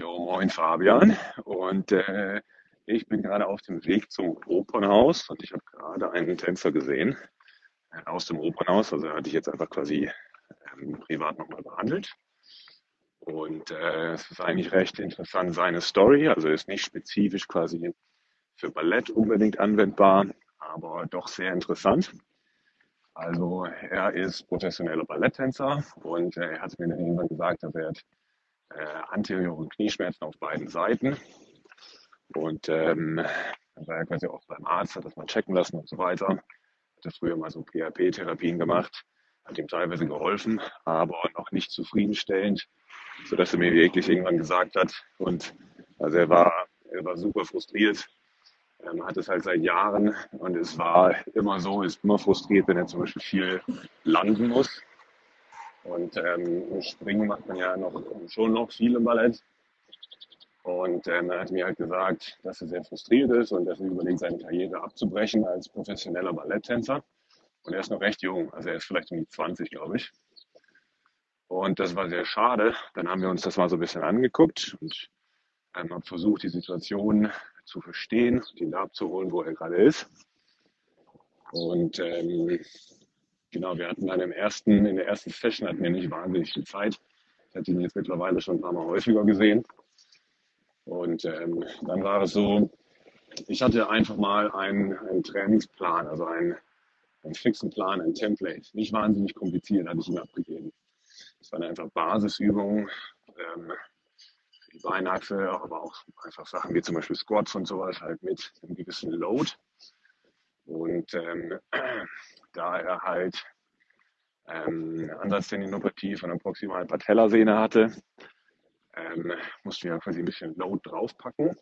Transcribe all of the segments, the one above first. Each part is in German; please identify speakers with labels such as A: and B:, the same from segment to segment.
A: Jo, moin Fabian. Und äh, ich bin gerade auf dem Weg zum Opernhaus und ich habe gerade einen Tänzer gesehen äh, aus dem Opernhaus. Also hatte ich jetzt einfach quasi ähm, privat nochmal behandelt. Und äh, es ist eigentlich recht interessant, seine Story. Also ist nicht spezifisch quasi für Ballett unbedingt anwendbar, aber doch sehr interessant. Also er ist professioneller Balletttänzer und äh, er hat mir irgendwann gesagt, er äh, anterioren Knieschmerzen auf beiden Seiten. Und ähm, dann war er quasi auch beim Arzt, hat das mal checken lassen und so weiter. Hatte früher mal so PHP-Therapien gemacht, hat ihm teilweise geholfen, aber noch nicht zufriedenstellend, sodass er mir wirklich irgendwann gesagt hat. Und also er war, er war super frustriert, ähm, hat es halt seit Jahren und es war immer so, ist immer frustriert, wenn er zum Beispiel viel landen muss. Und ähm, Springen macht man ja noch schon noch viel im Ballett. Und ähm, er hat mir halt gesagt, dass er sehr frustriert ist und dass er überlegt, seine Karriere abzubrechen als professioneller Balletttänzer. Und er ist noch recht jung, also er ist vielleicht um die 20, glaube ich. Und das war sehr schade. Dann haben wir uns das mal so ein bisschen angeguckt und ähm, haben versucht, die Situation zu verstehen ihn da abzuholen, wo er gerade ist. Und ähm, Genau, wir hatten dann im ersten, in der ersten Session hatten wir nicht wahnsinnig viel Zeit. Ich hatte ihn jetzt mittlerweile schon ein paar Mal häufiger gesehen. Und ähm, dann war es so, ich hatte einfach mal einen, einen Trainingsplan, also einen, einen fixen Plan, ein Template. Nicht wahnsinnig kompliziert, hatte ich ihm abgegeben. Es waren einfach Basisübungen, ähm, die Beinachse, aber auch einfach Sachen wie zum Beispiel Squats und sowas halt mit einem gewissen Load. Und ähm, da er halt ähm, Ansatztendinopathie von der proximalen Patellasehne hatte, ähm, mussten wir quasi ein bisschen Load draufpacken.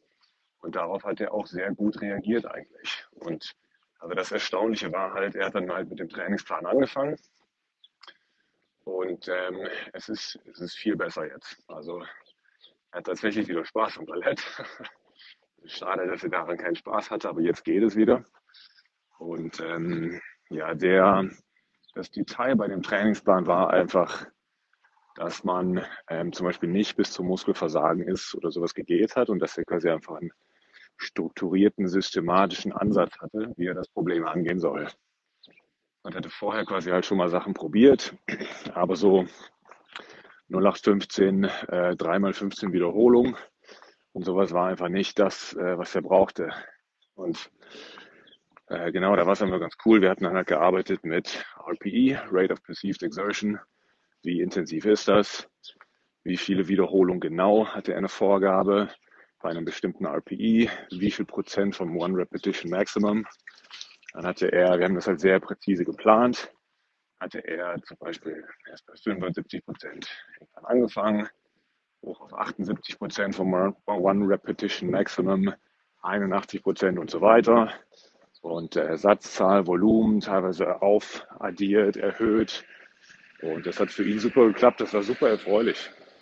A: Und darauf hat er auch sehr gut reagiert eigentlich. Und also das Erstaunliche war halt, er hat dann halt mit dem Trainingsplan angefangen. Und ähm, es, ist, es ist viel besser jetzt. Also er hat tatsächlich wieder Spaß am Ballett. Schade, dass er daran keinen Spaß hatte, aber jetzt geht es wieder. Und ähm, ja, der, das Detail bei dem Trainingsplan war einfach, dass man ähm, zum Beispiel nicht bis zum Muskelversagen ist oder sowas gegelt hat und dass er quasi einfach einen strukturierten, systematischen Ansatz hatte, wie er das Problem angehen soll. Man hatte vorher quasi halt schon mal Sachen probiert, aber so 0815, äh, 3x15 Wiederholungen und sowas war einfach nicht das, äh, was er brauchte. Und äh, genau, da war es einfach ganz cool. Wir hatten dann halt gearbeitet mit RPE, Rate of Perceived Exertion. Wie intensiv ist das? Wie viele Wiederholungen genau hatte er eine Vorgabe bei einem bestimmten RPE? Wie viel Prozent vom One Repetition Maximum? Dann hatte er, wir haben das halt sehr präzise geplant, hatte er zum Beispiel erst bei 75 Prozent angefangen, hoch auf 78 Prozent vom One Repetition Maximum, 81 Prozent und so weiter und äh, Satzzahl, Volumen teilweise aufaddiert, erhöht. Und das hat für ihn super geklappt, das war super erfreulich.